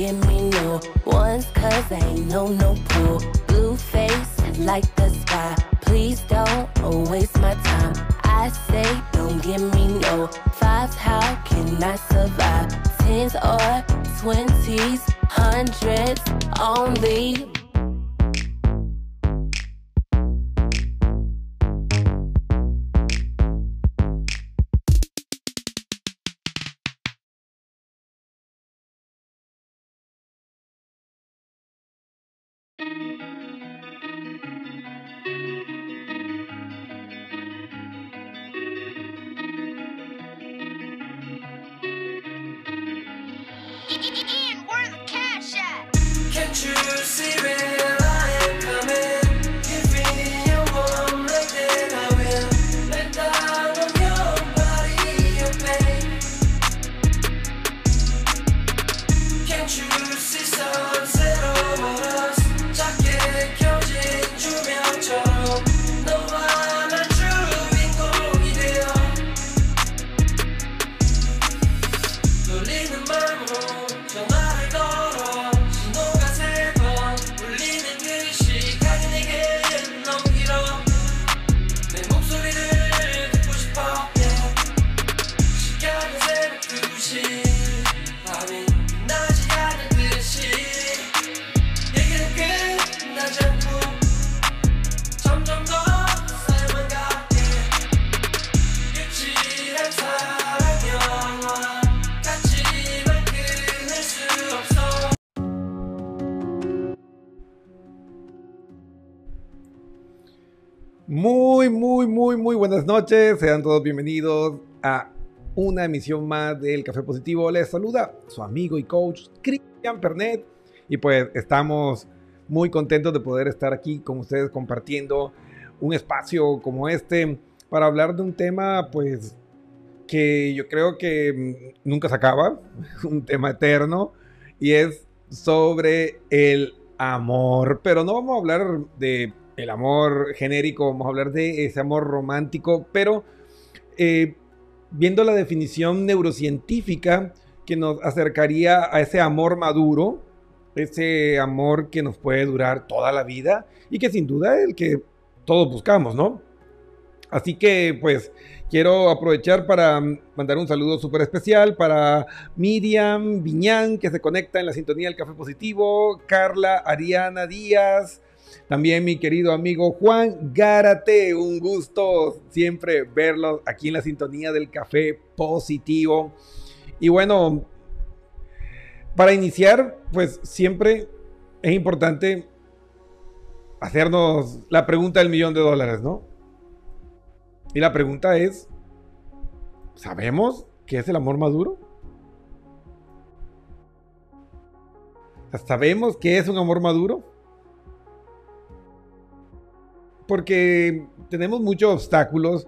Give me no ones cause I ain't no no pull. Blue face like the sky. Please don't waste my time. I say don't give me no fives. How can I survive? Tens or twenties, hundreds only. Noches. Sean todos bienvenidos a una emisión más del Café Positivo. Les saluda su amigo y coach Cristian Pernet. Y pues estamos muy contentos de poder estar aquí con ustedes compartiendo un espacio como este para hablar de un tema pues que yo creo que mm, nunca se acaba, un tema eterno y es sobre el amor, pero no vamos a hablar de el amor genérico, vamos a hablar de ese amor romántico, pero eh, viendo la definición neurocientífica que nos acercaría a ese amor maduro, ese amor que nos puede durar toda la vida y que sin duda es el que todos buscamos, ¿no? Así que pues quiero aprovechar para mandar un saludo súper especial para Miriam Viñán, que se conecta en la sintonía del Café Positivo, Carla Ariana Díaz, también mi querido amigo Juan Gárate, un gusto siempre verlos aquí en la sintonía del Café Positivo. Y bueno, para iniciar, pues siempre es importante hacernos la pregunta del millón de dólares, ¿no? Y la pregunta es, ¿sabemos qué es el amor maduro? ¿Sabemos qué es un amor maduro? Porque tenemos muchos obstáculos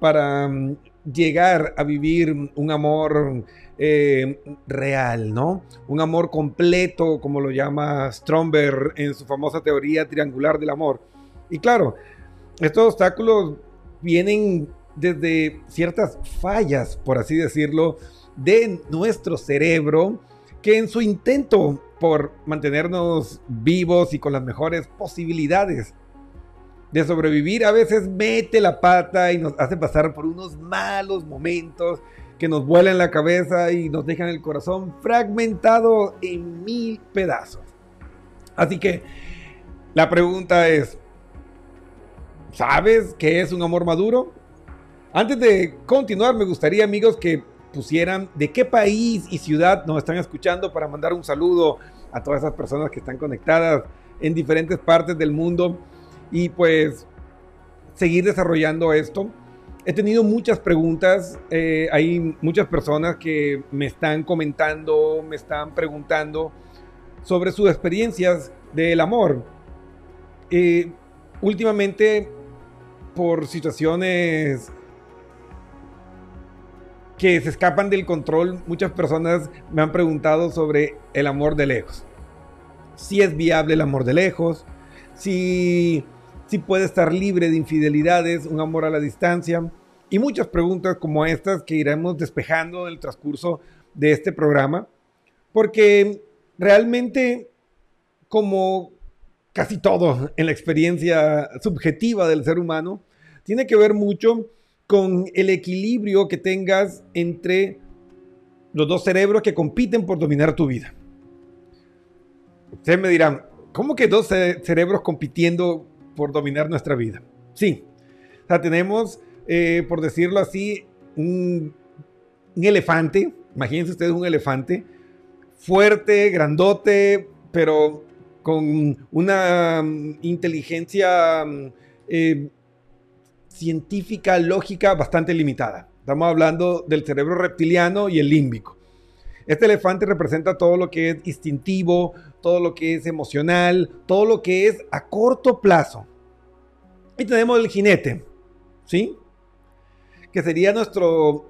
para mm, llegar a vivir un amor eh, real, ¿no? Un amor completo, como lo llama Stromberg en su famosa teoría triangular del amor. Y claro, estos obstáculos vienen desde ciertas fallas, por así decirlo, de nuestro cerebro, que en su intento por mantenernos vivos y con las mejores posibilidades de sobrevivir, a veces mete la pata y nos hace pasar por unos malos momentos que nos vuelan la cabeza y nos dejan el corazón fragmentado en mil pedazos. Así que la pregunta es, ¿sabes qué es un amor maduro? Antes de continuar, me gustaría, amigos, que pusieran de qué país y ciudad nos están escuchando para mandar un saludo a todas esas personas que están conectadas en diferentes partes del mundo y pues seguir desarrollando esto. He tenido muchas preguntas, eh, hay muchas personas que me están comentando, me están preguntando sobre sus experiencias del amor. Eh, últimamente, por situaciones que se escapan del control, muchas personas me han preguntado sobre el amor de lejos. Si es viable el amor de lejos, si, si puede estar libre de infidelidades, un amor a la distancia, y muchas preguntas como estas que iremos despejando en el transcurso de este programa, porque realmente, como casi todo en la experiencia subjetiva del ser humano, tiene que ver mucho con el equilibrio que tengas entre los dos cerebros que compiten por dominar tu vida. Ustedes me dirán, ¿cómo que dos cerebros compitiendo por dominar nuestra vida? Sí, o tenemos, eh, por decirlo así, un, elefante, imagínense ustedes un elefante, fuerte, grandote, pero con una um, inteligencia um, eh, científica, lógica bastante limitada. Estamos hablando del cerebro reptiliano y el límbico. Este elefante representa todo lo que es instintivo, todo lo que es emocional, todo lo que es a corto plazo. Y tenemos el jinete, ¿sí? Que sería nuestro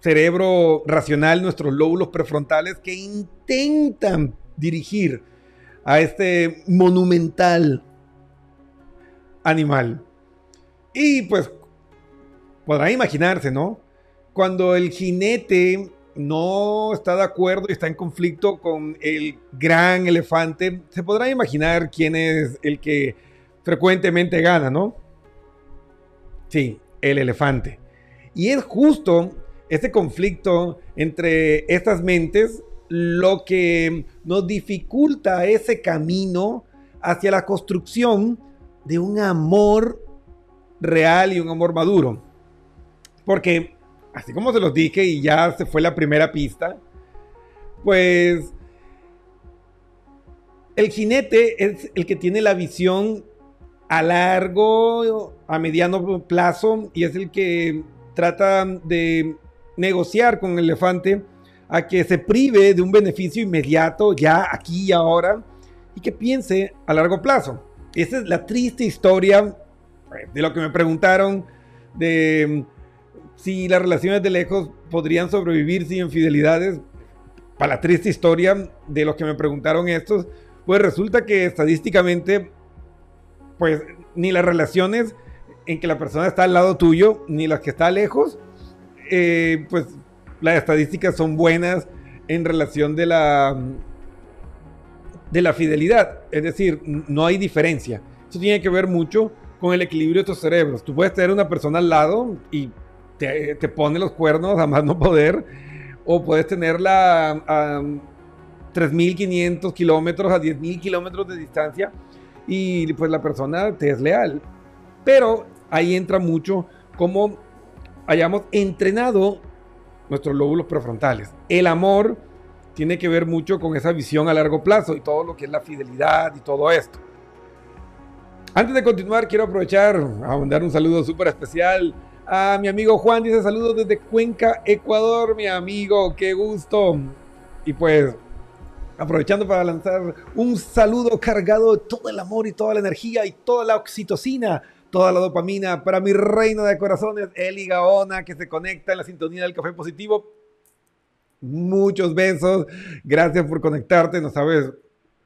cerebro racional, nuestros lóbulos prefrontales que intentan dirigir a este monumental animal. Y pues podrán imaginarse, ¿no? Cuando el jinete no está de acuerdo y está en conflicto con el gran elefante, se podrá imaginar quién es el que frecuentemente gana, ¿no? Sí, el elefante. Y es justo este conflicto entre estas mentes lo que nos dificulta ese camino hacia la construcción de un amor real y un amor maduro. Porque, así como se los dije y ya se fue la primera pista, pues el jinete es el que tiene la visión a largo, a mediano plazo y es el que trata de negociar con el elefante a que se prive de un beneficio inmediato ya aquí y ahora y que piense a largo plazo. Esa es la triste historia de lo que me preguntaron de si las relaciones de lejos podrían sobrevivir sin infidelidades. Para la triste historia de los que me preguntaron estos, pues resulta que estadísticamente, pues ni las relaciones en que la persona está al lado tuyo, ni las que está lejos, eh, pues las estadísticas son buenas en relación de la de la fidelidad. Es decir, no hay diferencia. Eso tiene que ver mucho con el equilibrio de tus cerebros. Tú puedes tener una persona al lado y te, pone los cuernos a más no poder, o puedes tenerla a, 3.500 kilómetros, a 10.000 kilómetros de distancia, y pues la persona te es leal. Pero ahí entra mucho cómo hayamos entrenado nuestros lóbulos prefrontales. El amor tiene que ver mucho con esa visión a largo plazo y todo lo que es la fidelidad y todo esto. Antes de continuar, quiero aprovechar a mandar un saludo súper especial a mi amigo Juan. Dice saludos desde Cuenca, Ecuador, mi amigo. Qué gusto. Y pues, aprovechando para lanzar un saludo cargado de todo el amor y toda la energía y toda la oxitocina toda la dopamina para mi reina de corazones, Eli Gaona, que se conecta en la sintonía del café positivo. Muchos besos. Gracias por conectarte. No sabes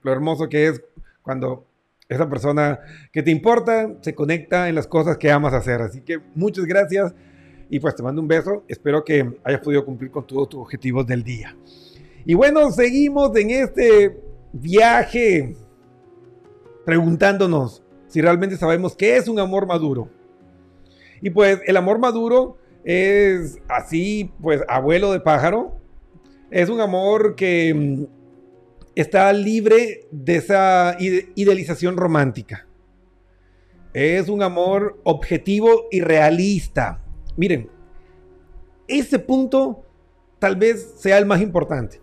lo hermoso que es cuando esa persona que te importa se conecta en las cosas que amas hacer. Así que muchas gracias y pues te mando un beso. Espero que hayas podido cumplir con todos tus objetivos del día. Y bueno, seguimos en este viaje preguntándonos si realmente sabemos qué es un amor maduro. Y pues el amor maduro es así, pues abuelo de pájaro. Es un amor que mm, está libre de esa ide- idealización romántica. Es un amor objetivo y realista. Miren, ese punto tal vez sea el más importante.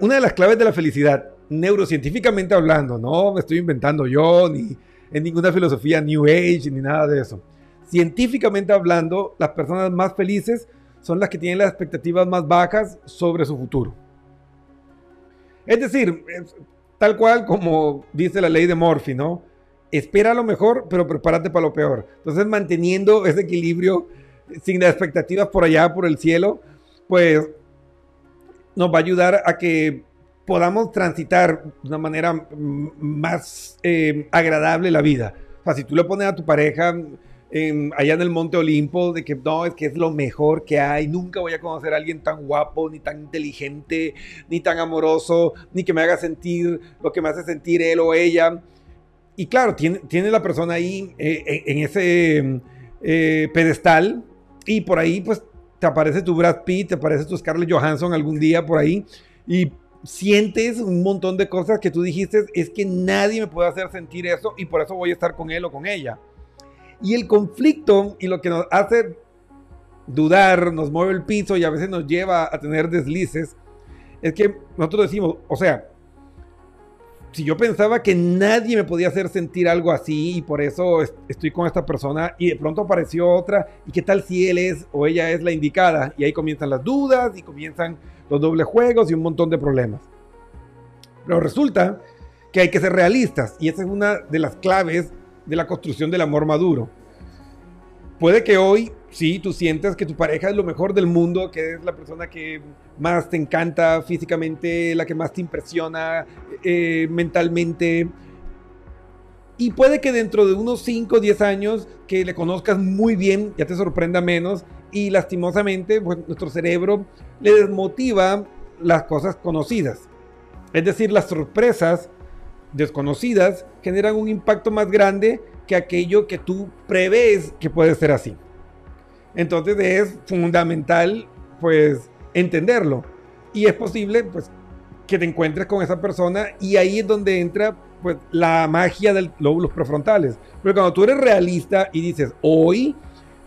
Una de las claves de la felicidad, neurocientíficamente hablando, no me estoy inventando yo, ni en ninguna filosofía New Age, ni nada de eso. Científicamente hablando, las personas más felices son las que tienen las expectativas más bajas sobre su futuro. Es decir, tal cual como dice la ley de Murphy, ¿no? Espera lo mejor, pero prepárate para lo peor. Entonces, manteniendo ese equilibrio sin las expectativas por allá, por el cielo, pues nos va a ayudar a que podamos transitar de una manera más eh, agradable la vida. O sea, si tú le pones a tu pareja en- allá en el Monte Olimpo de que no, es que es lo mejor que hay, nunca voy a conocer a alguien tan guapo, ni tan inteligente, ni tan amoroso, ni que me haga sentir lo que me hace sentir él o ella. Y claro, tiene, tiene la persona ahí eh, en, en ese eh, pedestal y por ahí pues te aparece tu Brad Pitt, te aparece tu Scarlett Johansson algún día por ahí y sientes un montón de cosas que tú dijiste, es que nadie me puede hacer sentir eso y por eso voy a estar con él o con ella. Y el conflicto y lo que nos hace dudar, nos mueve el piso y a veces nos lleva a tener deslices, es que nosotros decimos, o sea, si yo pensaba que nadie me podía hacer sentir algo así y por eso est- estoy con esta persona y de pronto apareció otra y qué tal si él es o ella es la indicada y ahí comienzan las dudas y comienzan los dobles juegos y un montón de problemas. Pero resulta que hay que ser realistas y esa es una de las claves de la construcción del amor maduro. Puede que hoy sí tú sientas que tu pareja es lo mejor del mundo, que es la persona que más te encanta físicamente, la que más te impresiona eh, mentalmente. Y puede que dentro de unos 5 o 10 años que le conozcas muy bien, ya te sorprenda menos y lastimosamente pues, nuestro cerebro le desmotiva las cosas conocidas. Es decir, las sorpresas desconocidas generan un impacto más grande que aquello que tú prevés que puede ser así. Entonces es fundamental pues entenderlo y es posible pues que te encuentres con esa persona y ahí es donde entra pues la magia del lóbulos prefrontales. Pero cuando tú eres realista y dices, hoy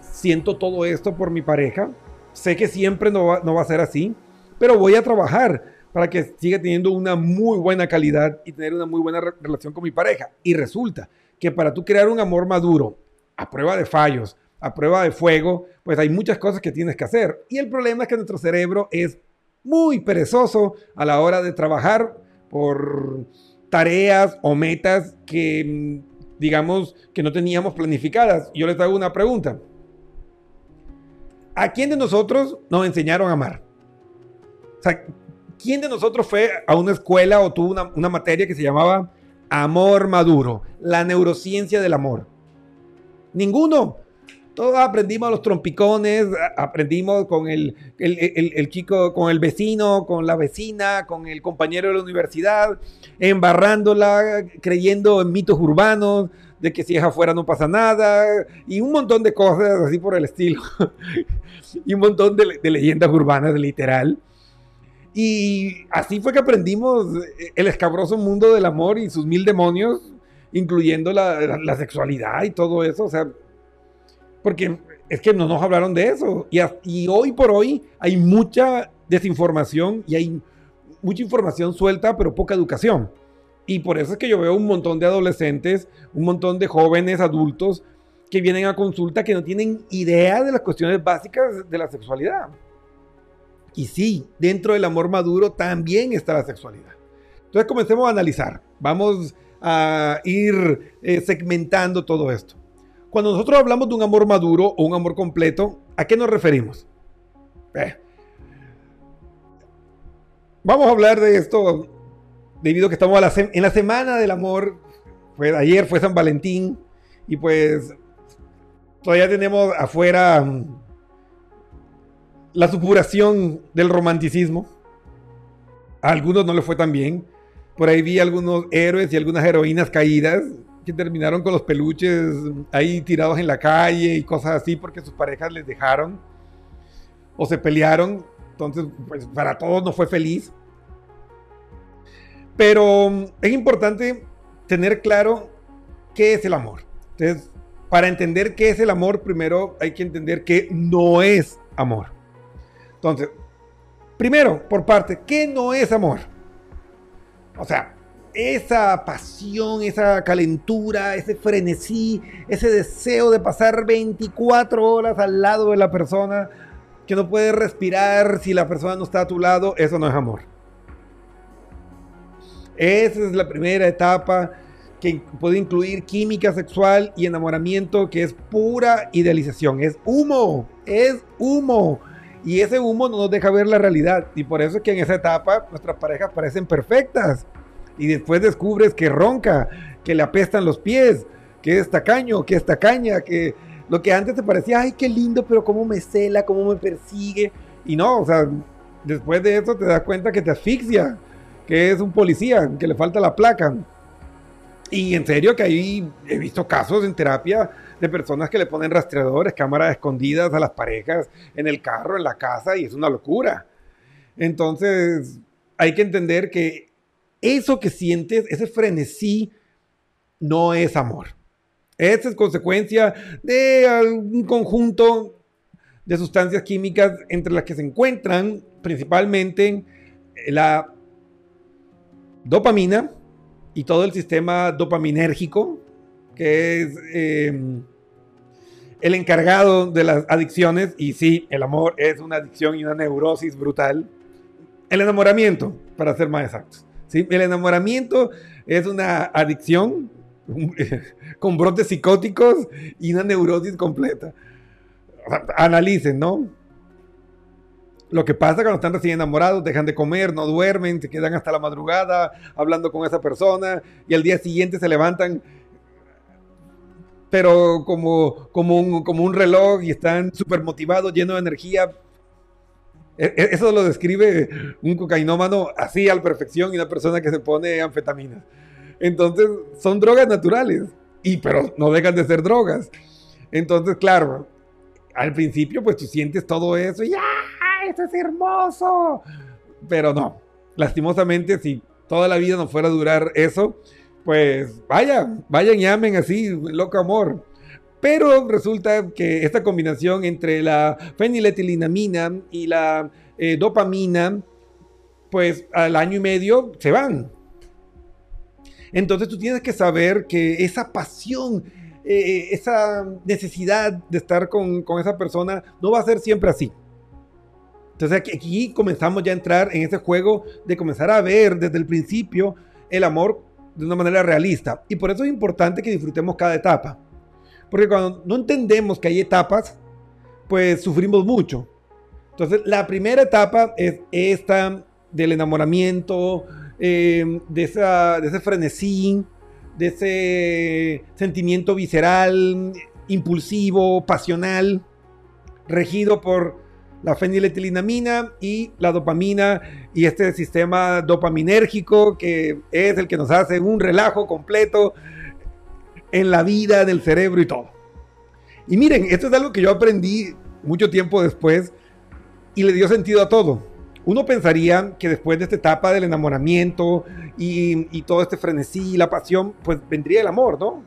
siento todo esto por mi pareja, sé que siempre no va, no va a ser así, pero voy a trabajar para que siga teniendo una muy buena calidad y tener una muy buena re- relación con mi pareja. Y resulta que para tú crear un amor maduro, a prueba de fallos, a prueba de fuego, pues hay muchas cosas que tienes que hacer. Y el problema es que nuestro cerebro es muy perezoso a la hora de trabajar por tareas o metas que, digamos, que no teníamos planificadas. Yo les hago una pregunta. ¿A quién de nosotros nos enseñaron a amar? O sea, ¿quién de nosotros fue a una escuela o tuvo una, materia que se llamaba Amor Maduro, la neurociencia del amor? Ninguno. Todos aprendimos los trompicones, aprendimos con el, el, chico, con el vecino, con la vecina, con el compañero de la universidad, embarrándola, creyendo en mitos urbanos, de que si es afuera no pasa nada, y un montón de cosas así por el estilo. y un montón de leyendas urbanas, literal. Y así fue que aprendimos el escabroso mundo del amor y sus mil demonios, incluyendo la, sexualidad y todo eso. O sea, porque es que no nos hablaron de eso. Y, y hoy por hoy hay mucha desinformación y hay mucha información suelta, pero poca educación. Y por eso es que yo veo un montón de adolescentes, un montón de jóvenes adultos que vienen a consulta que no tienen idea de las cuestiones básicas de la sexualidad. Y sí, dentro del amor maduro también está la sexualidad. Entonces comencemos a analizar. Vamos a ir eh, segmentando todo esto. Cuando nosotros hablamos de un amor maduro o un amor completo, ¿a qué nos referimos? Eh, Vamos a hablar de esto debido a que estamos a la en la semana del amor. Ayer fue San Valentín y pues todavía tenemos afuera mm, la supuración del romanticismo. A algunos no les fue tan bien. Por ahí vi algunos héroes y algunas heroínas caídas que terminaron con los peluches ahí tirados en la calle y cosas así porque sus parejas les dejaron o se pelearon. Entonces, pues para todos no fue feliz. Pero mm, es importante tener claro qué es el amor. Entonces, para entender qué es el amor, primero hay que entender qué no es amor. Entonces, primero, por parte, ¿qué no es amor? O sea, esa pasión, esa calentura, ese frenesí, ese deseo de pasar 24 horas al lado de la persona, que no puedes respirar si la persona no está a tu lado, eso no es amor. Esa es la primera etapa que puede incluir química sexual y enamoramiento, que es pura idealización, es humo, es humo. Y ese humo no nos deja ver la realidad. Y por eso es que en esa etapa nuestras parejas parecen perfectas. Y después descubres que ronca, que le apestan los pies, que es tacaño, que es tacaña, que lo que antes te parecía, ay, qué lindo, pero cómo me cela, cómo me persigue. Y no, o sea, después de eso te das cuenta que te asfixia, que es un policía, que le falta la placa. Y en serio que ahí he visto casos en terapia de personas que le ponen rastreadores, cámaras escondidas a las parejas en el carro, en la casa, y es una locura. Entonces, hay que entender que eso que sientes, ese frenesí, no es amor. Esa es consecuencia de un conjunto de sustancias químicas entre las que se encuentran principalmente la dopamina y todo el sistema dopaminérgico, que es eh, el encargado de las adicciones. Y sí, el amor es una adicción y una neurosis brutal. El enamoramiento, para ser más exactos. ¿sí? El enamoramiento es una adicción con brotes psicóticos y una neurosis completa. Analicen, ¿no? Lo que pasa cuando están recién enamorados, dejan de comer, no duermen, se quedan hasta la madrugada hablando con esa persona y al día siguiente se levantan, pero como, como, un, como un reloj y están súper motivados, llenos de energía. E- e- Eso lo describe un cocainómano así a la perfección y una persona que se pone anfetaminas. Entonces, son drogas naturales, y, pero no dejan de ser drogas. Entonces, claro, al principio, pues tú sientes todo eso y ¡ah! ¡Esto es hermoso! Pero no, lastimosamente, si toda la vida no fuera a durar eso, pues vaya, vayan y amen así, loco amor. Pero resulta que esta combinación entre la feniletilinamina y la eh, dopamina, pues al año y medio se van. Entonces tú tienes que saber que esa pasión, eh, esa necesidad de estar con, con, esa persona no va a ser siempre así. Entonces aquí, aquí comenzamos ya a entrar en ese juego de comenzar a ver desde el principio el amor de una manera realista. Y por eso es importante que disfrutemos cada etapa. Porque cuando no entendemos que hay etapas, pues sufrimos mucho. Entonces la primera etapa es esta del enamoramiento, eh, de, esa, de ese frenesí, de ese sentimiento visceral, impulsivo, pasional, regido por la feniletilinamina y la dopamina y este sistema dopaminérgico que es el que nos hace un relajo completo en la vida, del cerebro y todo. Y miren, esto es algo que yo aprendí mucho tiempo después y le dio sentido a todo. Uno pensaría que después de esta etapa del enamoramiento y, y todo este frenesí, la pasión, pues vendría el amor, ¿no?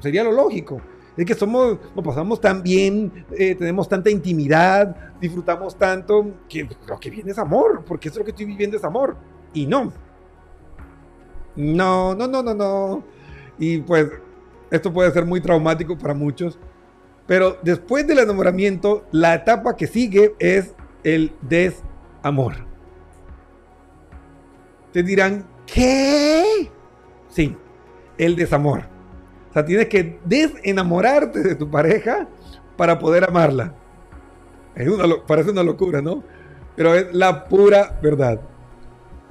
Sería lo lógico. Es que somos, nos pasamos tan bien, eh, tenemos tanta intimidad, disfrutamos tanto, que lo que viene es amor, porque eso es lo que estoy viviendo es amor. Y no. No, no, no, no, no. Y pues esto puede ser muy traumático para muchos. Pero después del enamoramiento, la etapa que sigue es el desamor. Te dirán, ¿qué? Sí, el desamor. Sea, tienes que desenamorarte de tu pareja para poder amarla. Es una, parece una locura, ¿no? Pero es la pura verdad.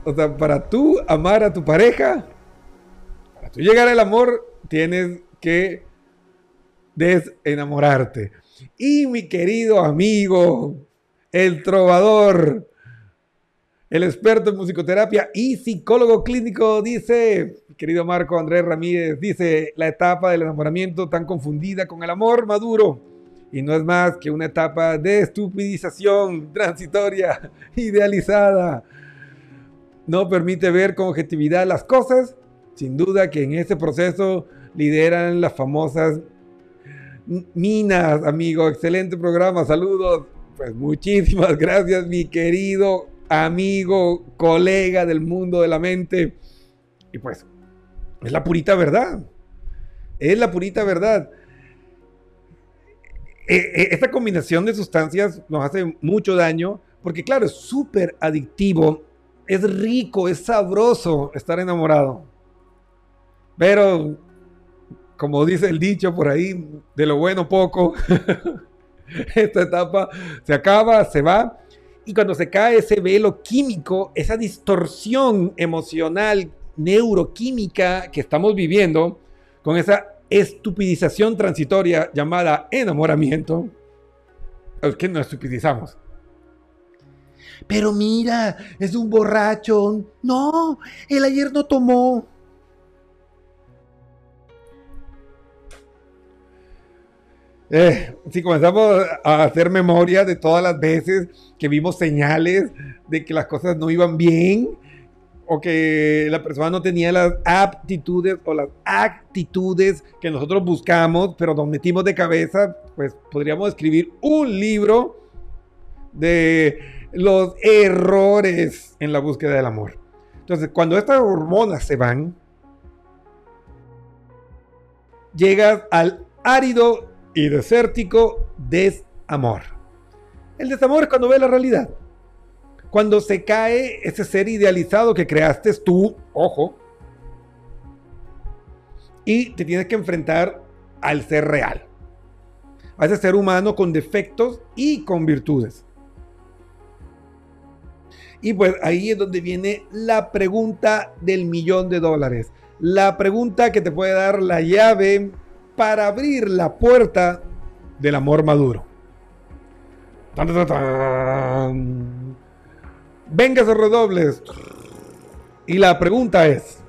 O sea, para tú amar a tu pareja, para tú llegar al amor, tienes que desenamorarte. Y mi querido amigo, el trovador, el experto en musicoterapia y psicólogo clínico, dice, querido Marco Andrés Ramírez, dice, la etapa del enamoramiento tan confundida con el amor maduro. Y no es más que una etapa de estupidización transitoria, idealizada. No permite ver con objetividad las cosas. Sin duda que en ese proceso lideran las famosas minas, amigo. Excelente programa, saludos. Pues muchísimas gracias, mi querido amigo, colega del mundo de la mente. Y pues, es la purita verdad. Es la purita verdad. Eh, eh, esta combinación de sustancias nos hace mucho daño porque, claro, es súper adictivo, es rico, es sabroso estar enamorado. Pero, como dice el dicho por ahí, de lo bueno poco, esta etapa se acaba, se va, y cuando se cae ese velo químico, esa distorsión emocional, neuroquímica que estamos viviendo, con esa estupidización transitoria llamada enamoramiento, es que nos estupidizamos. Pero mira, es un borracho. No, él ayer no tomó. Eh, si comenzamos a hacer memoria de todas las veces que vimos señales de que las cosas no iban bien o que la persona no tenía las aptitudes o las actitudes que nosotros buscamos, pero nos metimos de cabeza, pues podríamos escribir un libro de los errores en la búsqueda del amor. Entonces, cuando estas hormonas se van, llegas al árido y desértico desamor. El desamor es cuando ves la realidad. Cuando se cae ese ser idealizado que creaste tú, ojo, y te tienes que enfrentar al ser real. A ese ser humano con defectos y con virtudes. Y pues ahí es donde viene la pregunta del millón de dólares. La pregunta que te puede dar la llave para abrir la puerta del amor maduro. Tan, tan, tan. Venga esos redobles. Y la pregunta es,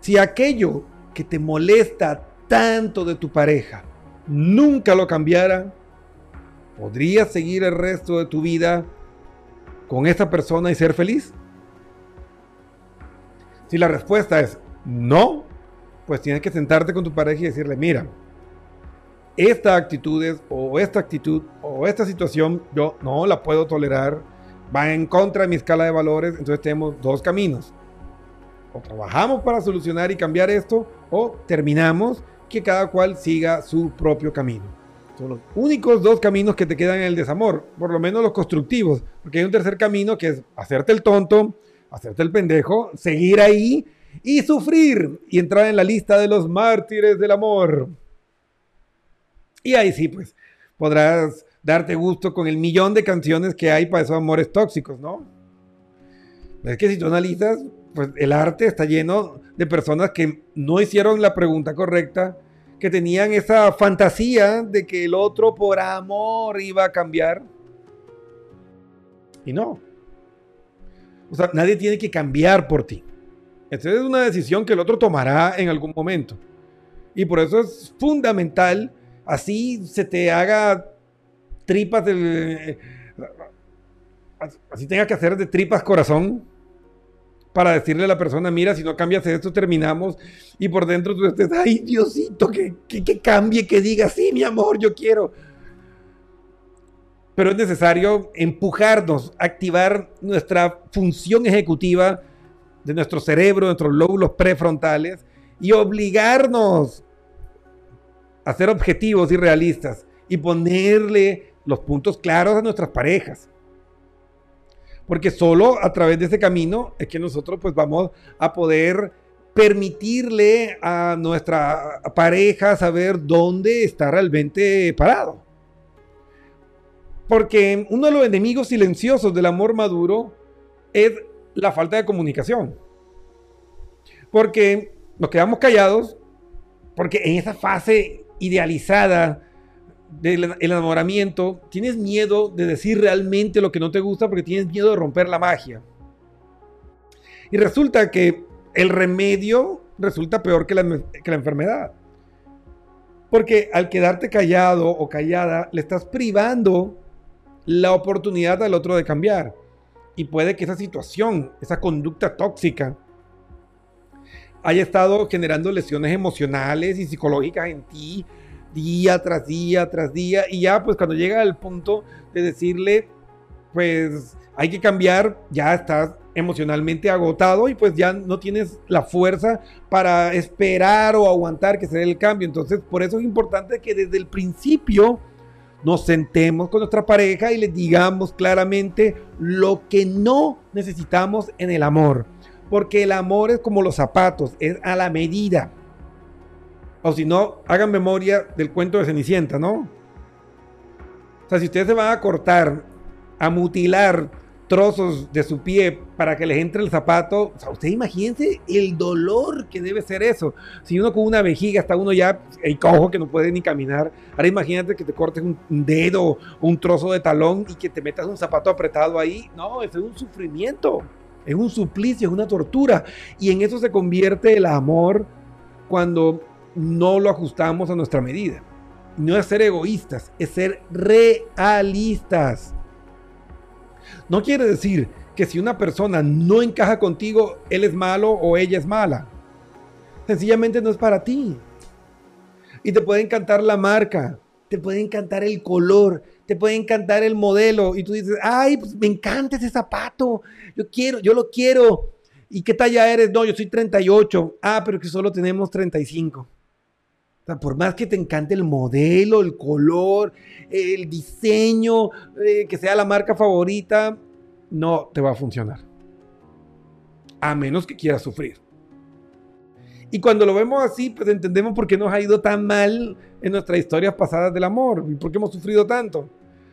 si aquello que te molesta tanto de tu pareja nunca lo cambiara, ¿podrías seguir el resto de tu vida con esa persona y ser feliz? Si la respuesta es no, pues tienes que sentarte con tu pareja y decirle, mira, esta actitud es, o esta actitud o esta situación yo no la puedo tolerar, va en contra de mi escala de valores, entonces tenemos dos caminos. O trabajamos para solucionar y cambiar esto, o terminamos que cada cual siga su propio camino. Son los únicos dos caminos que te quedan en el desamor, por lo menos los constructivos, porque hay un tercer camino que es hacerte el tonto, hacerte el pendejo, seguir ahí y sufrir y entrar en la lista de los mártires del amor. Y ahí sí, pues, podrás darte gusto con el millón de canciones que hay para esos amores tóxicos, ¿no? Es que si tú analizas, pues el arte está lleno de personas que no hicieron la pregunta correcta, que tenían esa fantasía de que el otro por amor iba a cambiar. Y no. O sea, nadie tiene que cambiar por ti. Es una decisión que el otro tomará en algún momento. Y por eso es fundamental, así se te haga tripas del... Así tenga que hacer de tripas corazón para decirle a la persona, mira, si no cambias esto, terminamos. Y por dentro tú estés, ay, Diosito, que, que, que cambie, que diga, sí, mi amor, yo quiero. Pero es necesario empujarnos, activar nuestra función ejecutiva de nuestro cerebro, nuestros lóbulos prefrontales y obligarnos a ser objetivos y realistas y ponerle los puntos claros a nuestras parejas. Porque solo a través de ese camino es que nosotros pues vamos a poder permitirle a nuestra pareja saber dónde está realmente parado. Porque uno de los enemigos silenciosos del amor maduro es la falta de comunicación. Porque nos quedamos callados, porque en esa fase idealizada del enamoramiento, tienes miedo de decir realmente lo que no te gusta porque tienes miedo de romper la magia. Y resulta que el remedio resulta peor que la, enfermedad. Porque al quedarte callado o callada, le estás privando la oportunidad al otro de cambiar. Y puede que esa situación, esa conducta tóxica, haya estado generando lesiones emocionales y psicológicas en ti día tras día tras día. Y ya pues cuando llega al punto de decirle, pues hay que cambiar, ya estás emocionalmente agotado y pues ya no tienes la fuerza para esperar o aguantar que se dé el cambio. Entonces por eso es importante que desde el principio nos sentemos con nuestra pareja y les digamos claramente lo que no necesitamos en el amor. Porque el amor es como los zapatos, es a la medida. O si no, hagan memoria del cuento de Cenicienta, ¿no? O sea, si ustedes se van a cortar, a mutilar trozos de su pie para que les entre el zapato, o sea, usted imagínense el dolor que debe ser eso. Si uno con una vejiga está uno ya el cojo que no puede ni caminar, ahora imagínate que te cortes un dedo un trozo de talón y que te metas un zapato apretado ahí. No, eso es un sufrimiento, es un suplicio, es una tortura. Y en eso se convierte el amor cuando no lo ajustamos a nuestra medida. No es ser egoístas, es ser realistas. No quiere decir que si una persona no encaja contigo, él es malo o ella es mala. Sencillamente no es para ti. Y te puede encantar la marca, te puede encantar el color, te puede encantar el modelo. Y tú dices, ay, pues me encanta ese zapato, yo quiero, yo lo quiero. ¿Y qué talla eres? No, yo soy 38. Ah, pero que solo tenemos 35. Por más que te encante el modelo, el color, el diseño, eh, que sea la marca favorita, no te va a funcionar. A menos que quieras sufrir. Y cuando lo vemos así, pues entendemos por qué nos ha ido tan mal en nuestras historias pasadas del amor y por qué hemos sufrido tanto.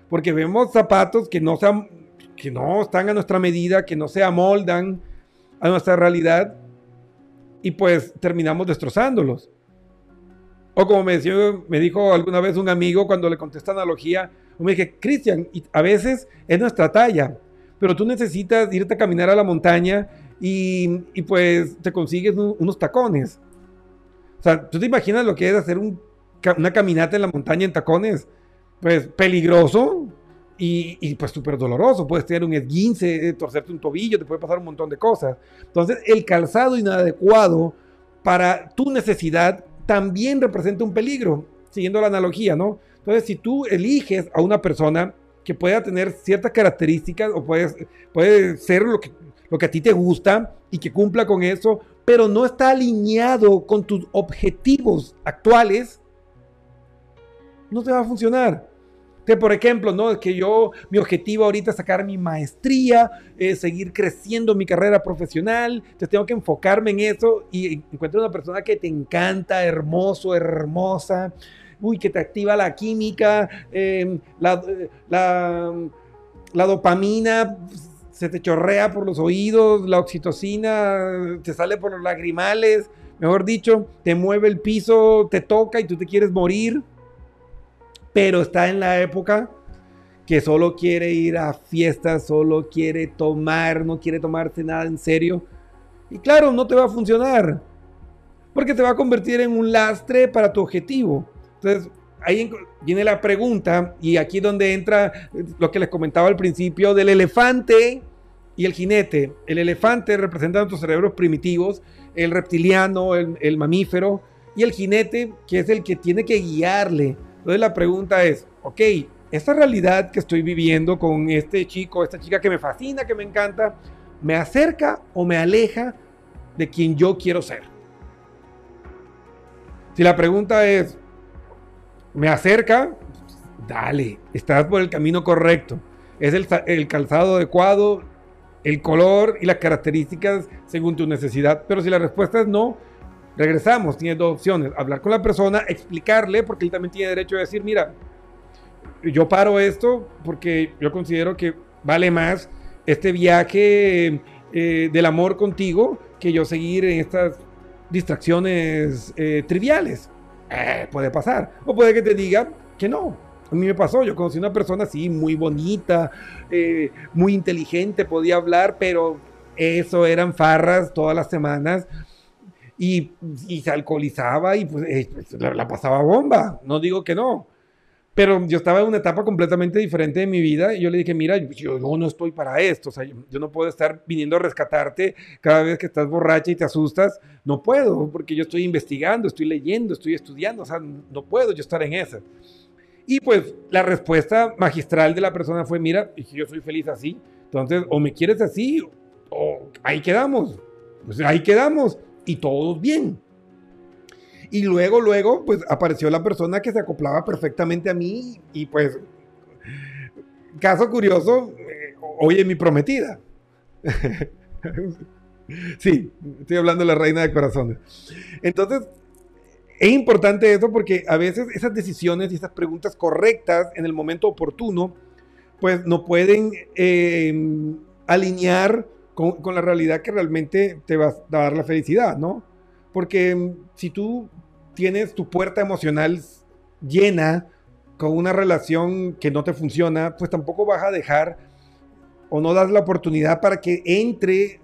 Porque vemos zapatos que no, sean, que no están a nuestra medida, que no se amoldan a nuestra realidad y pues terminamos destrozándolos. O como me, decía, me dijo alguna vez un amigo cuando le contesté analogía, me dije, Cristian, a veces es nuestra talla, pero tú necesitas irte a caminar a la montaña y, y pues te consigues unos tacones. O sea, ¿tú te imaginas lo que es hacer un, una caminata en la montaña en tacones? Pues peligroso, y, y, pues súper doloroso. Puedes tener un esguince, torcerte un tobillo, te puede pasar un montón de cosas. Entonces, el calzado inadecuado para tu necesidad también representa un peligro, siguiendo la analogía, ¿no? Entonces, si tú eliges a una persona que pueda tener ciertas características o puede, puede ser lo que, lo que a ti te gusta y que cumpla con eso, pero no está alineado con tus objetivos actuales, no te va a funcionar por ejemplo, no, es que yo, mi objetivo ahorita es sacar mi maestría, eh, seguir creciendo mi carrera profesional, entonces tengo que enfocarme en eso y encuentro una persona que te encanta, hermoso, hermosa, uy, que te activa la química, em, la, dopamina se te chorrea por los oídos, la oxitocina te sale por los lagrimales, mejor dicho, te mueve el piso, te toca y tú te quieres morir pero está en la época que solo quiere ir a fiestas, solo quiere tomar, no quiere tomarse nada en serio. Y claro, no te va a funcionar, porque te va a convertir en un lastre para tu objetivo. Entonces, ahí viene la pregunta, y aquí donde entra lo que les comentaba al principio del elefante y el jinete. El elefante representa nuestros cerebros primitivos, el reptiliano, el mamífero, y el jinete, que es el que tiene que guiarle entonces la pregunta es, ok, esta realidad que estoy viviendo con este chico, esta chica que me fascina, que me encanta, ¿me acerca o me aleja de quien yo quiero ser? Si la pregunta es, ¿me acerca? Dale, estás por el camino correcto. Es el, el calzado adecuado, el color y las características según tu necesidad. Pero si la respuesta es no, regresamos. Tienes dos opciones. Hablar con la persona, explicarle, porque él también tiene derecho a decir, mira, yo paro esto porque yo considero que vale más este viaje eh, del amor contigo que yo seguir en estas distracciones eh, triviales. Eh, puede pasar. O puede que te diga que no. A mí me pasó, yo conocí una persona así, muy bonita, eh, muy inteligente, podía hablar, pero eso eran farras todas las semanas y, y se alcoholizaba y pues, eh, la, la pasaba bomba. No digo que no. Pero yo estaba en una etapa completamente diferente de mi vida y yo le dije, mira, yo, yo no estoy para esto, o sea, yo, yo no puedo estar viniendo a rescatarte cada vez que estás borracha y te asustas, no puedo, porque yo estoy investigando, estoy leyendo, estoy estudiando, o sea, no puedo yo estar en esa. Y pues la respuesta magistral de la persona fue, mira, yo soy feliz así, entonces o me quieres así o ahí quedamos, pues ahí quedamos y todos bien. Y luego, luego, pues apareció la persona que se acoplaba perfectamente a mí y pues, caso curioso, eh, hoy es mi prometida. sí, estoy hablando de la reina de corazones. Entonces, es importante eso porque a veces esas decisiones y esas preguntas correctas en el momento oportuno, pues no pueden eh, alinear con, la realidad que realmente te va a dar la felicidad, ¿no? Porque mm, si tú tienes tu puerta emocional llena con una relación que no te funciona, pues tampoco vas a dejar o no das la oportunidad para que entre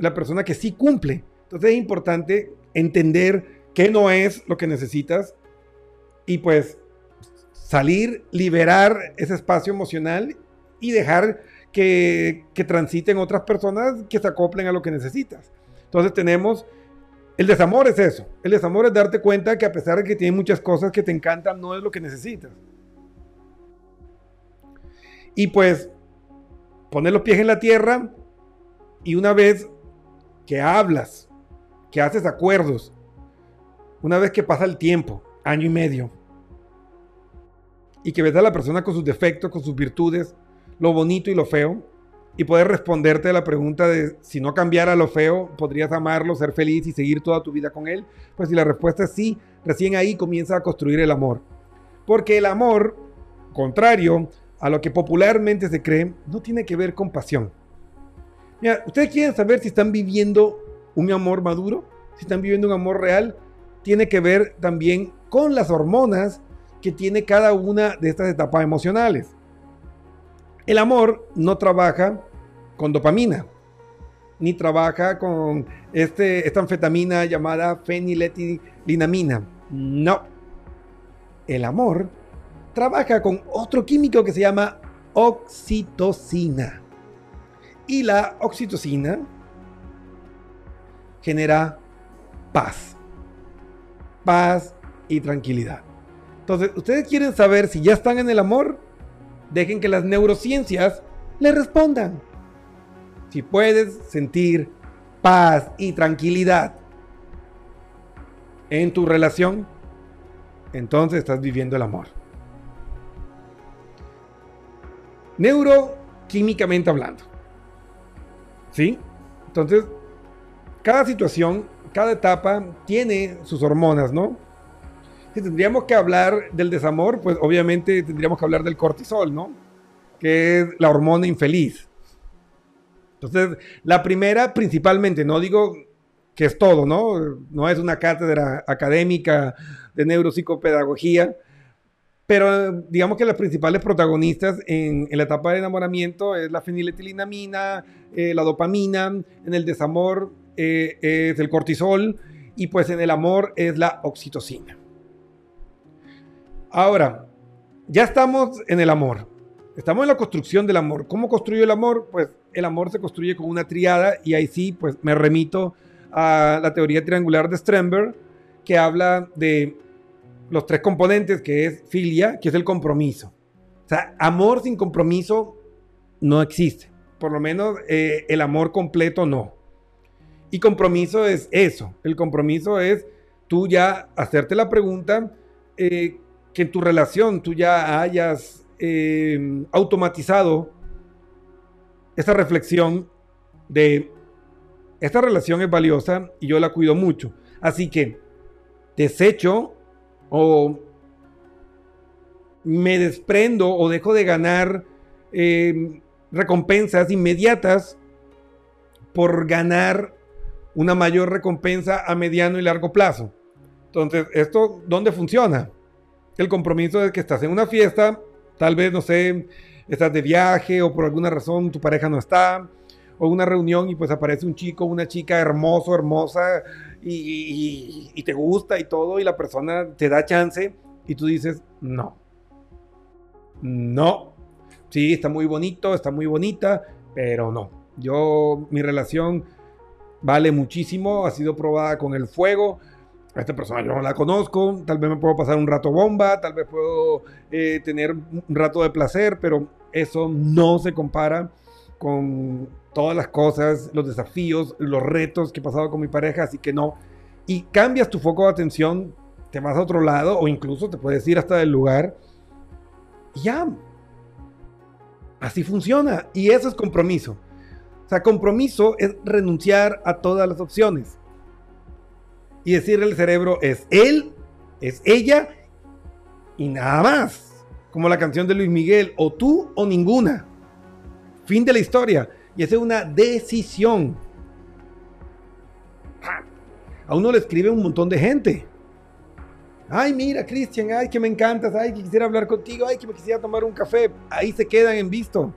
la persona que sí cumple. Entonces es importante entender qué no es lo que necesitas y pues salir, liberar ese espacio emocional y dejar que, transiten otras personas que se acoplen a lo que necesitas. Entonces tenemos el desamor es eso. El desamor es darte cuenta que a pesar de que tienes muchas cosas que te encantan, no es lo que necesitas. Y pues poner los pies en la tierra y una vez que hablas, que haces acuerdos, una vez que pasa el tiempo, año y medio, y que ves a la persona con sus defectos, con sus virtudes, lo bonito y lo feo, y poder responderte la pregunta de si no cambiara lo feo, ¿podrías amarlo, ser feliz y seguir toda tu vida con él? Pues si la respuesta es sí, recién ahí comienza a construir el amor. Porque el amor, contrario a lo que popularmente se cree, no tiene que ver con pasión. Mira, ¿ustedes quieren saber si están viviendo un amor maduro? Si están viviendo un amor real, tiene que ver también con las hormonas que tiene cada una de estas etapas emocionales. El amor no trabaja con dopamina, ni trabaja con este, esta anfetamina llamada feniletilamina. No. El amor trabaja con otro químico que se llama oxitocina. Y la oxitocina genera paz. Paz y tranquilidad. Entonces, ¿ustedes quieren saber si ya están en el amor? Dejen que las neurociencias le respondan. Si puedes sentir paz y tranquilidad en tu relación, entonces estás viviendo el amor. Neuroquímicamente hablando. ¿Sí? Entonces, cada situación, cada etapa tiene sus hormonas, ¿no? Si tendríamos que hablar del desamor, pues obviamente tendríamos que hablar del cortisol, ¿no? Que es la hormona infeliz. Entonces, la primera principalmente, no digo que es todo, ¿no? No es una cátedra académica de neuropsicopedagogía, pero digamos que las principales protagonistas en, la etapa de enamoramiento es la feniletilamina, eh, la dopamina, en el desamor eh, es el cortisol y pues en el amor es la oxitocina. Ahora, ya estamos en el amor. Estamos en la construcción del amor. ¿Cómo construyo el amor? Pues el amor se construye con una triada y ahí sí, pues me remito a la teoría triangular de Strenberg, que habla de los tres componentes, que es filia, que es el compromiso. O sea, amor sin compromiso no existe. Por lo menos eh, el amor completo no. Y compromiso es eso. El compromiso es tú ya hacerte la pregunta eh, que en tu relación tú ya hayas eh, automatizado esa reflexión de esta relación es valiosa y yo la cuido mucho. Así que desecho o me desprendo o dejo de ganar eh, recompensas inmediatas por ganar una mayor recompensa a mediano y largo plazo. Entonces, ¿esto dónde funciona? El compromiso es que estás en una fiesta, tal vez, no sé, estás de viaje o por alguna razón tu pareja no está, o una reunión y pues aparece un chico, una chica hermoso, hermosa, y, y- y te gusta y todo, y la persona te da chance y tú dices, no, no, sí, está muy bonito, está muy bonita, pero no, yo, mi relación vale muchísimo, ha sido probada con el fuego. Esta persona yo no la conozco, tal vez me puedo pasar un rato bomba, tal vez puedo eh, tener un rato de placer, pero eso no se compara con todas las cosas, los desafíos, los retos que he pasado con mi pareja, así que no. Y cambias tu foco de atención, te vas a otro lado o incluso te puedes ir hasta del lugar. Y ya. Así funciona. Y eso es compromiso. O sea, compromiso es renunciar a todas las opciones. Y decirle al cerebro, es él, es ella y nada más. Como la canción de Luis Miguel, o tú o ninguna. Fin de la historia. Y esa es una decisión. A uno le escribe un montón de gente. Ay, mira, Cristian, ay, que me encantas, ay, que quisiera hablar contigo, ay, que me quisiera tomar un café. Ahí se quedan en visto.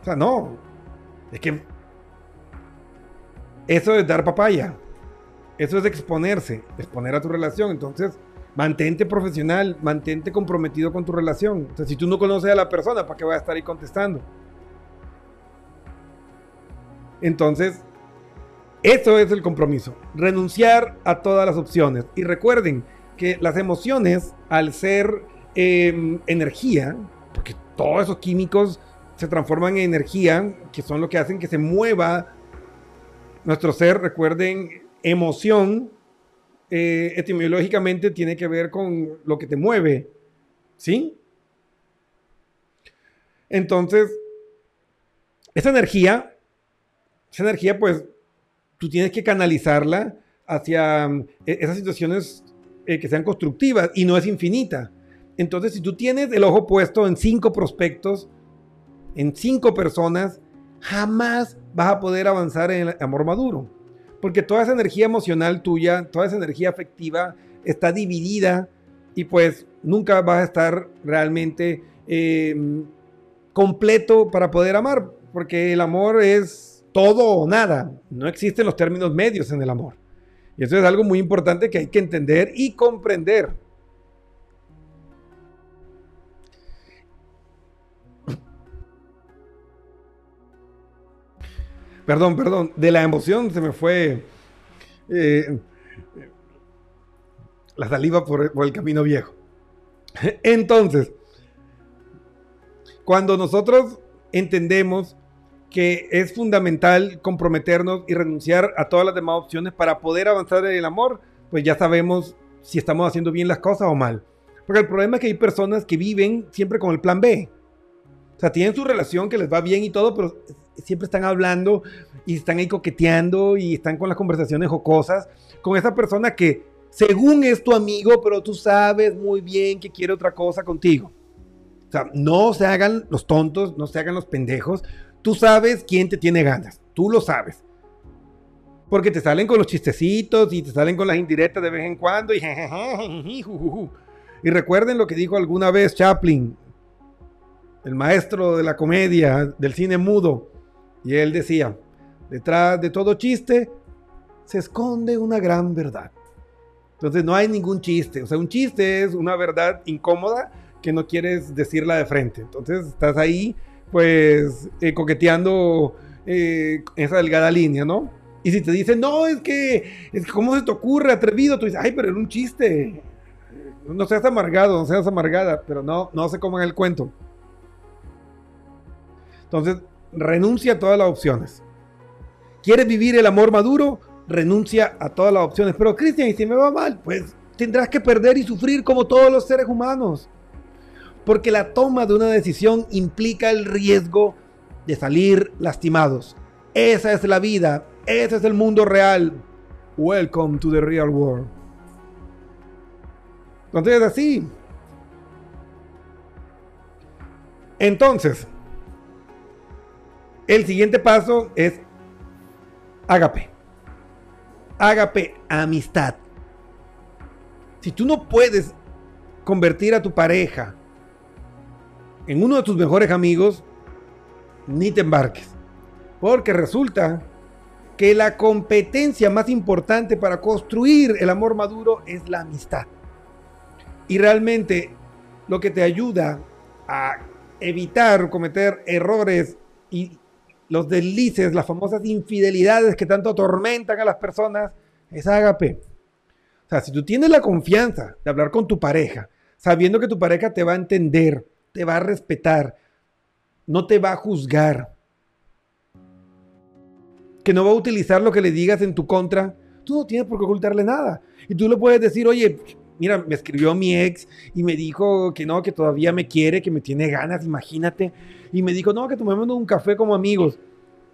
O sea, no. Es que eso es dar papaya. Eso es exponerse, exponer a tu relación. Entonces, mantente profesional, mantente comprometido con tu relación. Sea, si tú no conoces a la persona, ¿para qué va a estar ahí contestando? Entonces, eso es el compromiso. Renunciar a todas las opciones. Y recuerden que las emociones, al ser eh, energía, porque todos esos químicos se transforman en energía, que son lo que hacen que se mueva nuestro ser. Recuerden, emoción eh, etimológicamente tiene que ver con lo que te mueve. ¿Sí? Entonces, esa energía, esa energía, pues, tú tienes que canalizarla hacia mm, e- esas situaciones eh, que sean constructivas y no es infinita. Entonces, si tú tienes el ojo puesto en cinco prospectos, en cinco personas, jamás vas a poder avanzar en el amor maduro. Porque toda esa energía emocional tuya, toda esa energía afectiva está dividida y pues nunca vas a estar realmente eh, completo para poder amar. Porque el amor es todo o nada. No existen los términos medios en el amor. Y eso es algo muy importante que hay que entender y comprender. Perdón, perdón, de la emoción se me fue eh, la saliva por, por el camino viejo. Entonces, cuando nosotros entendemos que es fundamental comprometernos y renunciar a todas las demás opciones para poder avanzar en el amor, pues ya sabemos si estamos haciendo bien las cosas o mal. Porque el problema es que hay personas que viven siempre con el plan B. O sea, tienen su relación que les va bien y todo, pero siempre están hablando y están ahí coqueteando y están con las conversaciones jocosas con esa persona que según es tu amigo, pero tú sabes muy bien que quiere otra cosa contigo. O sea, no se hagan los tontos, no se hagan los pendejos. Tú sabes quién te tiene ganas, tú lo sabes. Porque te salen con los chistecitos y te salen con las indirectas de vez en cuando y Y recuerden lo que dijo alguna vez Chaplin, el maestro de la comedia, del cine mudo. Y él decía, detrás de todo chiste se esconde una gran verdad. Entonces no hay ningún chiste. O sea, un chiste es una verdad incómoda que no quieres decirla de frente. Entonces estás ahí, pues, eh, coqueteando eh, esa delgada línea, ¿no? Y si te dicen, no, es que, es que, ¿cómo se te ocurre, atrevido? Tú dices, ay, pero era un chiste. No seas amargado, no seas amargada, pero no, no se coman el cuento. Entonces, renuncia a todas las opciones. ¿Quieres vivir el amor maduro? Renuncia a todas las opciones. Pero, Cristian, ¿y si me va mal? Pues tendrás que perder y sufrir como todos los seres humanos. Porque la toma de una decisión implica el riesgo de salir lastimados. Esa es la vida, ese es el mundo real. Welcome to the real world. Entonces, así. Entonces, el siguiente paso es ágape. Ágape, amistad. Si tú no puedes convertir a tu pareja en uno de tus mejores amigos, ni te embarques. Porque resulta que la competencia más importante para construir el amor maduro es la amistad. Y realmente lo que te ayuda a evitar cometer errores y los deslices, las famosas infidelidades que tanto atormentan a las personas, es ágape. O sea, si tú tienes la confianza de hablar con tu pareja, sabiendo que tu pareja te va a entender, te va a respetar, no te va a juzgar, que no va a utilizar lo que le digas en tu contra, tú no tienes por qué ocultarle nada. Y tú le puedes decir, oye, mira, me escribió mi ex y me dijo que no, que todavía me quiere, que me tiene ganas, imagínate. Y me dijo, no, que tomemos un café como amigos.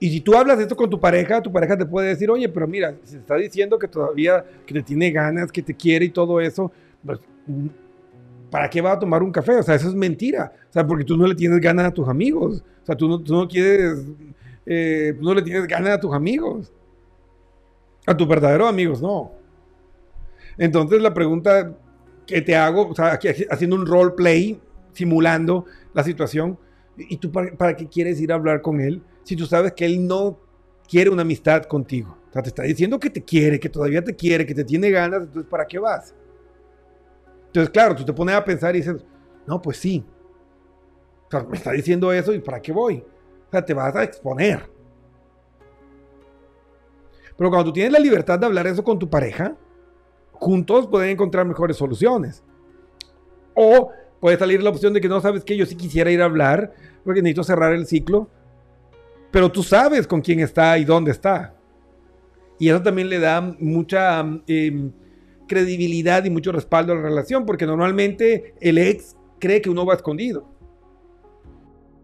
Y si tú hablas esto con tu pareja, tu pareja te puede decir, oye, pero mira, se está diciendo que todavía, que te tiene ganas, que te quiere y todo eso, pues, ¿para qué va a tomar un café? O sea, eso es mentira. O sea, porque tú no le tienes ganas a tus amigos. O sea, tú no, tú no quieres, eh, no le tienes ganas a tus amigos. A tus verdaderos amigos, no. Entonces la pregunta que te hago, o sea, aquí haciendo un role play, simulando la situación, ¿y tú para, qué quieres ir a hablar con él si tú sabes que él no quiere una amistad contigo? O sea, te está diciendo que te quiere, que todavía te quiere, que te tiene ganas, entonces ¿para qué vas? Entonces, claro, tú te pones a pensar y dices, no, pues sí. O sea, me está diciendo eso y ¿para qué voy? O sea, te vas a exponer. Pero cuando tú tienes la libertad de hablar eso con tu pareja, juntos pueden encontrar mejores soluciones. O puede salir la opción de que no sabes que yo sí quisiera ir a hablar porque necesito cerrar el ciclo, pero tú sabes con quién está y dónde está. Y eso también le da mucha eh, credibilidad y mucho respaldo a la relación, porque normalmente el ex cree que uno va escondido.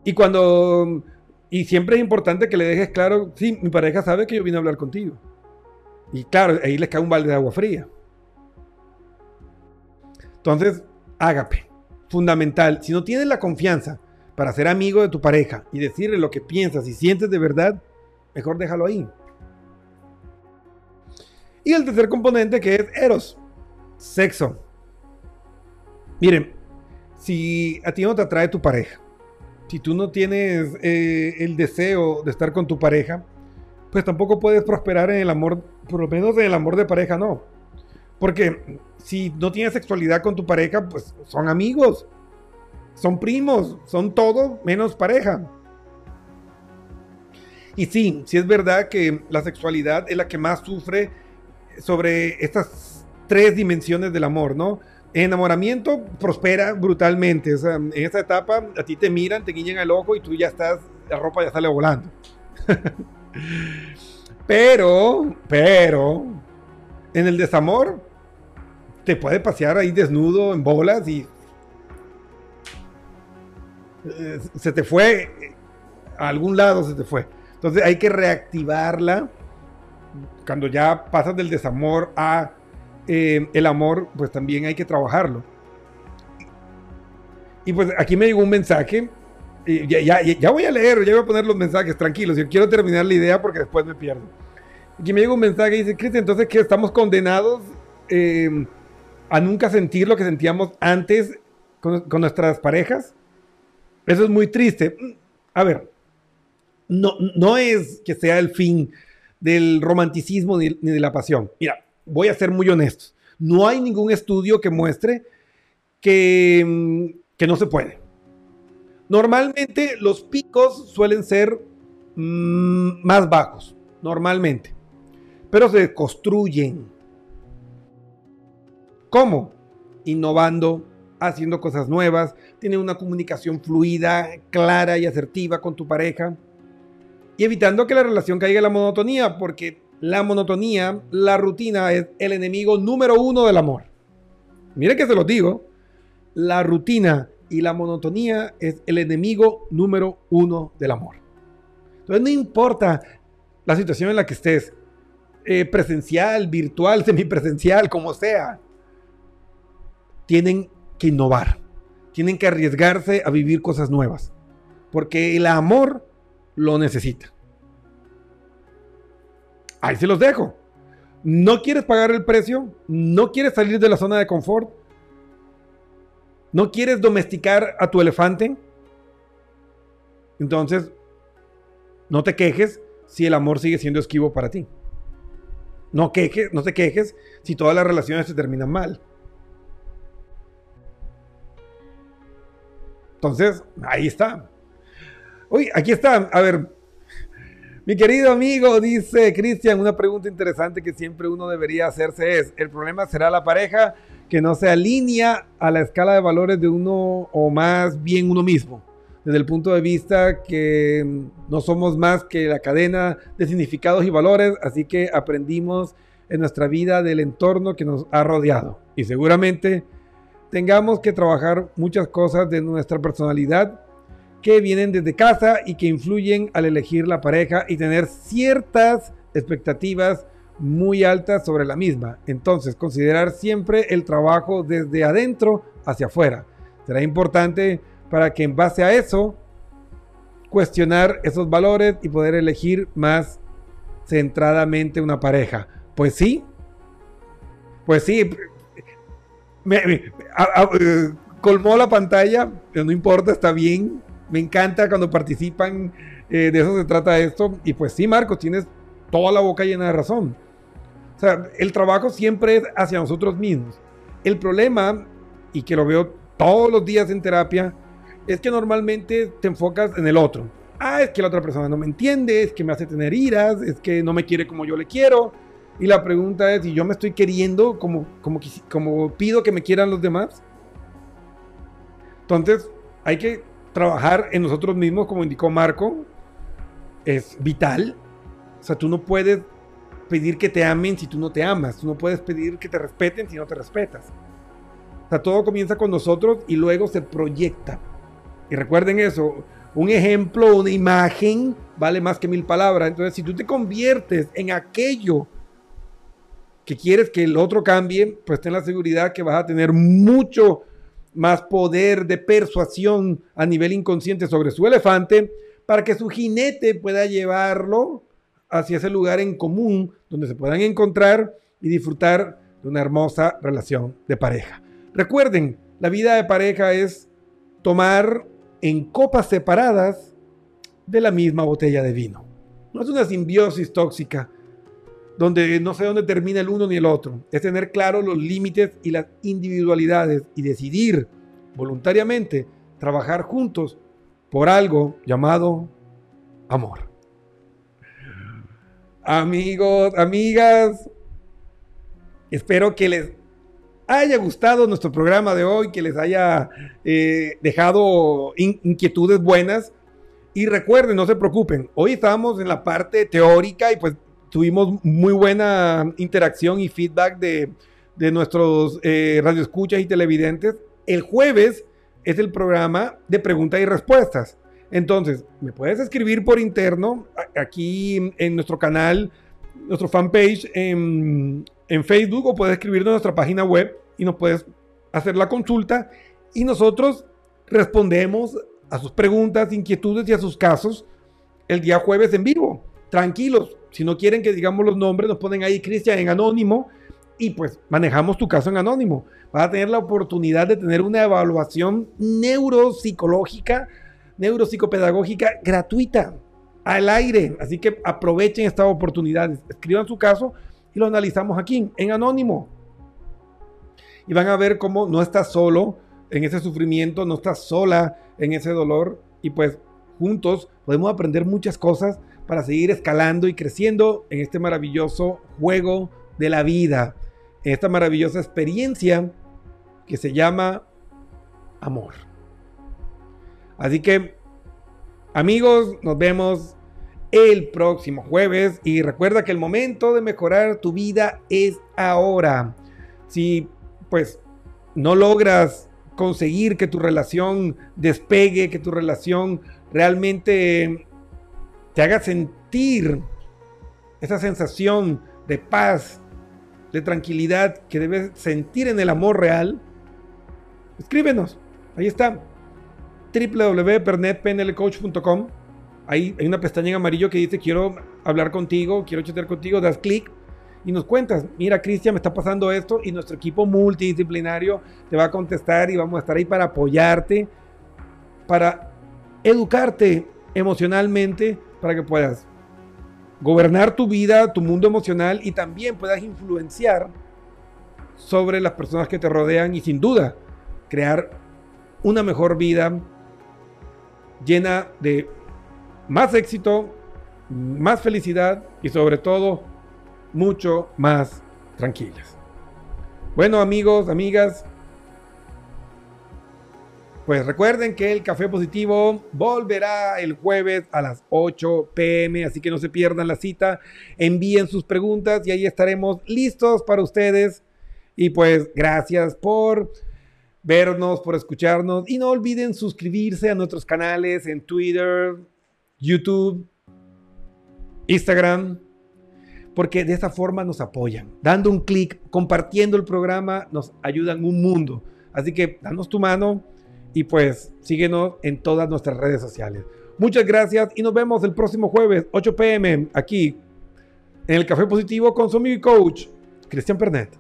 Y cuando... Y siempre es importante que le dejes claro, sí, mi pareja sabe que yo vine a hablar contigo. Y claro, ahí les cae un balde de agua fría. Entonces, ágape. Fundamental. Si no tienes la confianza para ser amigo de tu pareja y decirle lo que piensas y sientes de verdad, mejor déjalo ahí. Y el tercer componente que es Eros, sexo. Miren, si a ti no te atrae tu pareja, si tú no tienes eh, el deseo de estar con tu pareja, pues tampoco puedes prosperar en el amor, por lo menos en el amor de pareja no. Porque si no tienes sexualidad con tu pareja, pues son amigos, son primos, son todo menos pareja. Y sí, sí es verdad que la sexualidad es la que más sufre sobre estas tres dimensiones del amor, ¿no? enamoramiento prospera brutalmente. O sea, en esa etapa a ti te miran, te guiñan el ojo y tú ya estás, la ropa ya sale volando. pero, pero, en el desamor, te puede pasear ahí desnudo en bolas y eh, se te fue a algún lado, se te fue. Entonces hay que reactivarla cuando ya pasas del desamor a eh, el amor, pues también hay que trabajarlo. Y pues aquí me llegó un mensaje. Ya, ya, voy a leer, ya voy a poner los mensajes, tranquilos. Yo quiero terminar la idea porque después me pierdo. Aquí me llegó un mensaje y dice, Cristian, entonces que estamos condenados eh, a nunca sentir lo que sentíamos antes con, nuestras parejas. Eso es muy triste. A ver, no, no es que sea el fin del romanticismo ni, ni de la pasión. Mira, voy a ser muy honesto. No hay ningún estudio que muestre que, que no se puede. Normalmente los picos suelen ser mmm, más bajos, normalmente, pero se construyen. ¿Cómo? Innovando, haciendo cosas nuevas, tiene una comunicación fluida, clara y asertiva con tu pareja y evitando que la relación caiga en la monotonía, porque la monotonía, la rutina es el enemigo número uno del amor. Mire que se lo digo, la rutina y la monotonía es el enemigo número uno del amor. Entonces no importa la situación en la que estés, eh, presencial, virtual, semipresencial, como sea, tienen que innovar, tienen que arriesgarse a vivir cosas nuevas, porque el amor lo necesita. Ahí se los dejo. ¿No quieres pagar el precio? ¿No quieres salir de la zona de confort? ¿No quieres domesticar a tu elefante? Entonces, no te quejes si el amor sigue siendo esquivo para ti. No, quejes, no te quejes si todas las relaciones se terminan mal. Entonces, ahí está. Uy, aquí está. A ver, mi querido amigo, dice Cristian, una pregunta interesante que siempre uno debería hacerse es, ¿el problema será la pareja que no se alinea a la escala de valores de uno o más bien uno mismo? Desde el punto de vista que no somos más que la cadena de significados y valores, así que aprendimos en nuestra vida del entorno que nos ha rodeado. Y seguramente tengamos que trabajar muchas cosas de nuestra personalidad que vienen desde casa y que influyen al elegir la pareja y tener ciertas expectativas muy altas sobre la misma. Entonces, considerar siempre el trabajo desde adentro hacia afuera. Será importante para que en base a eso cuestionar esos valores y poder elegir más centradamente una pareja. Pues sí, pues sí, me, eh, colmó la pantalla, no importa, está bien. Me encanta cuando participan, eh, de eso se trata esto. Y pues sí, Marcos, tienes toda la boca llena de razón. O sea, el trabajo siempre es hacia nosotros mismos. El problema, y que lo veo todos los días en terapia, es que normalmente te enfocas en el otro. Ah, es que la otra persona no me entiende, es que me hace tener iras, es que no me quiere como yo le quiero. Y la pregunta es, ¿y yo me estoy queriendo como, como, como pido que me quieran los demás? Entonces, hay que trabajar en nosotros mismos, como indicó Marco. Es vital. O sea, tú no puedes pedir que te amen si tú no te amas. Tú no puedes pedir que te respeten si no te respetas. O sea, todo comienza con nosotros y luego se proyecta. Y recuerden eso, un ejemplo, una imagen vale más que mil palabras. Entonces, si tú te conviertes en aquello que quieres que el otro cambie, pues ten la seguridad que vas a tener mucho más poder de persuasión a nivel inconsciente sobre su elefante para que su jinete pueda llevarlo hacia ese lugar en común donde se puedan encontrar y disfrutar de una hermosa relación de pareja. Recuerden, la vida de pareja es tomar en copas separadas de la misma botella de vino. No es una simbiosis tóxica donde no sé dónde termina el uno ni el otro. Es tener claro los límites y las individualidades y decidir voluntariamente trabajar juntos por algo llamado amor. Amigos, amigas, espero que les haya gustado nuestro programa de hoy, que les haya eh, dejado in- inquietudes buenas. Y recuerden, no se preocupen, hoy estábamos en la parte teórica y pues tuvimos muy buena interacción y feedback de, de nuestros eh, radioescuchas y televidentes. El jueves es el programa de preguntas y respuestas. Entonces, me puedes escribir por interno aquí en nuestro canal, nuestro fanpage en, en Facebook o puedes escribirnos en nuestra página web y nos puedes hacer la consulta y nosotros respondemos a sus preguntas, inquietudes y a sus casos el día jueves en vivo. Tranquilos, si no quieren que digamos los nombres, nos ponen ahí Cristian en anónimo y pues manejamos tu caso en anónimo. Vas a tener la oportunidad de tener una evaluación neuropsicológica, neuropsicopedagógica gratuita al aire. Así que aprovechen estas oportunidades. Escriban su caso y lo analizamos aquí en anónimo. Y van a ver cómo no estás solo en ese sufrimiento, no estás sola en ese dolor y pues juntos podemos aprender muchas cosas para seguir escalando y creciendo en este maravilloso juego de la vida, en esta maravillosa experiencia que se llama amor. Así que, amigos, nos vemos el próximo jueves y recuerda que el momento de mejorar tu vida es ahora. Si pues no logras conseguir que tu relación despegue, que tu relación realmente te haga sentir esa sensación de paz, de tranquilidad que debes sentir en el amor real, escríbenos. Ahí está. www.pernetpnlcoach.com. Hay una pestaña en amarillo que dice quiero hablar contigo, quiero chatear contigo, das clic y nos cuentas, mira Cristian, me está pasando esto y nuestro equipo multidisciplinario te va a contestar y vamos a estar ahí para apoyarte, para educarte emocionalmente, para que puedas gobernar tu vida, tu mundo emocional y también puedas influenciar sobre las personas que te rodean y sin duda crear una mejor vida llena de más éxito, más felicidad y sobre todo mucho más tranquilas. Bueno amigos, amigas, pues recuerden que el Café Positivo volverá el jueves a las 8 pm, así que no se pierdan la cita, envíen sus preguntas y ahí estaremos listos para ustedes. Y pues gracias por vernos, por escucharnos y no olviden suscribirse a nuestros canales en Twitter, YouTube, Instagram, porque de esa forma nos apoyan. Dando un clic, compartiendo el programa, nos ayudan un mundo. Así que danos tu mano y pues síguenos en todas nuestras redes sociales. Muchas gracias y nos vemos el próximo jueves, 8 pm, aquí en el Café Positivo con su amigo y coach, Cristian Pernet.